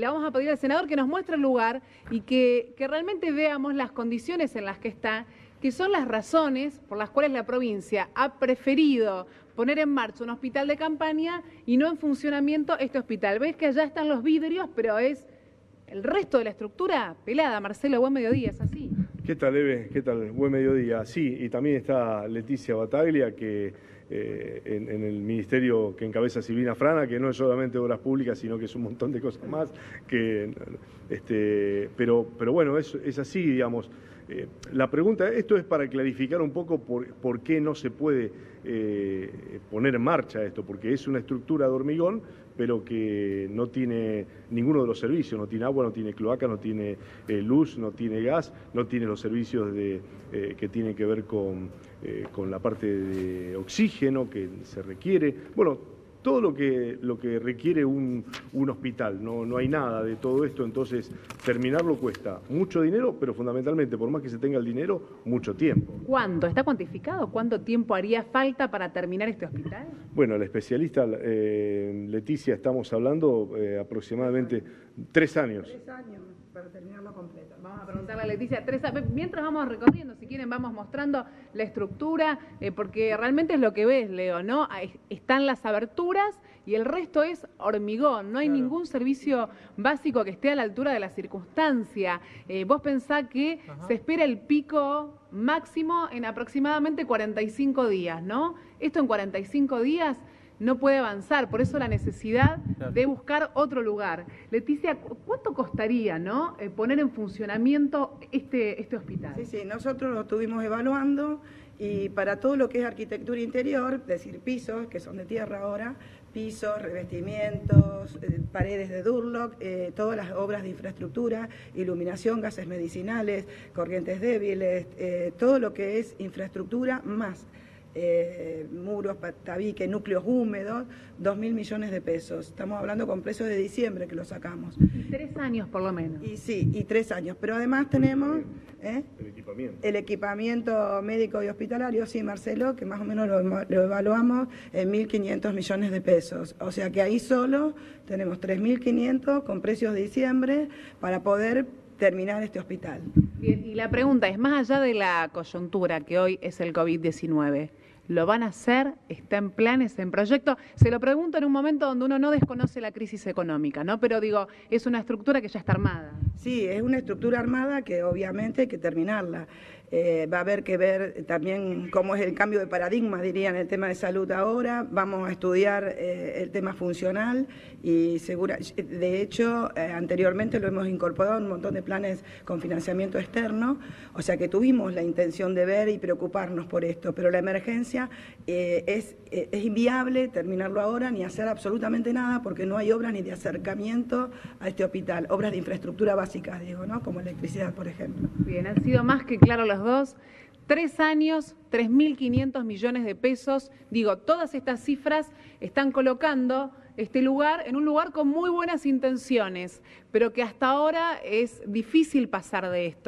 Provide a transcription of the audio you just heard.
Le vamos a pedir al senador que nos muestre el lugar y que, realmente veamos las condiciones en las que está, que son las razones por las cuales la provincia ha preferido poner en marcha un hospital de campaña y no en funcionamiento este hospital. Ves que allá están los vidrios, pero es el resto de la estructura pelada. Marcelo, buen mediodía, ¿es así? ¿Qué tal, Eve? ¿Qué tal? Buen mediodía. Sí, y también está Leticia Bataglia, que eh, en, el ministerio que encabeza Silvina Frana, que no es solamente obras públicas, sino que es un montón de cosas más. Que, este, pero, pero bueno, es, así, digamos. Eh, la pregunta, esto es para clarificar un poco por, por qué no se puede eh, poner en marcha esto, porque es una estructura de hormigón, pero que no tiene ninguno de los servicios, no tiene agua, no tiene cloaca, no tiene eh, luz, no tiene gas, no tiene los servicios de, que tienen que ver con, con la parte de oxígeno que se requiere. Bueno, todo lo que, lo que requiere un, hospital. No, no hay nada de todo esto, entonces terminarlo cuesta mucho dinero, pero fundamentalmente, por más que se tenga el dinero, mucho tiempo. ¿Cuánto? ¿Está cuantificado? ¿Cuánto tiempo haría falta para terminar este hospital? Bueno, la especialista eh, Leticia, estamos hablando eh, aproximadamente tres años. Tres años para terminarlo completo. Vamos a preguntarle a Leticia, tres, mientras vamos recorriendo, si quieren vamos mostrando la estructura, eh, porque realmente es lo que ves, Leo, ¿no? Están las aberturas y el resto es hormigón, no hay ningún servicio básico que esté a la altura de la circunstancia. Eh, vos pensás que se espera el pico máximo en aproximadamente 45 días, ¿no? Esto en 45 días no puede avanzar, por eso la necesidad de buscar otro lugar. Leticia, ¿cuánto costaría ¿no? Eh, poner en funcionamiento este, este hospital? Sí, sí, nosotros lo estuvimos evaluando y para todo lo que es arquitectura interior, es decir, pisos, que son de tierra ahora, pisos, revestimientos, eh, paredes de Durlock, eh, todas las obras de infraestructura, iluminación, gases medicinales, corrientes débiles, todo lo que es infraestructura más eh, muros, tabique, núcleos húmedos, 2 mil millones de pesos. Estamos hablando con precios de diciembre que lo sacamos. Y tres años por lo menos. Y sí, y tres años. Pero además tenemos ¿eh? el, equipamiento. el equipamiento médico y hospitalario, sí, Marcelo, que más o menos lo, lo evaluamos en 1.500 millones de pesos. O sea que ahí solo tenemos 3.500 con precios de diciembre para poder terminar este hospital. Bien, y la pregunta es, más allá de la coyuntura que hoy es el COVID-19, ¿Lo van a hacer? ¿Está en planes, en proyecto? Se lo pregunto en un momento donde uno no desconoce la crisis económica, ¿no? Pero digo, es una estructura que ya está armada. Sí, es una estructura armada que obviamente hay que terminarla. Eh, va a haber que ver también cómo es el cambio de paradigma, diría, en el tema de salud ahora. Vamos a estudiar eh, el tema funcional y segura, de hecho, eh, anteriormente lo hemos incorporado en un montón de planes con financiamiento externo, o sea que tuvimos la intención de ver y preocuparnos por esto, pero la emergencia es, es inviable terminarlo ahora ni hacer absolutamente nada porque no hay obras ni de acercamiento a este hospital, obras de infraestructura básicas, digo, ¿no? Como electricidad, por ejemplo. Bien, han sido más que claros los dos. Tres años, 3.500 millones de pesos. Digo, todas estas cifras están colocando este lugar en un lugar con muy buenas intenciones, pero que hasta ahora es difícil pasar de esto.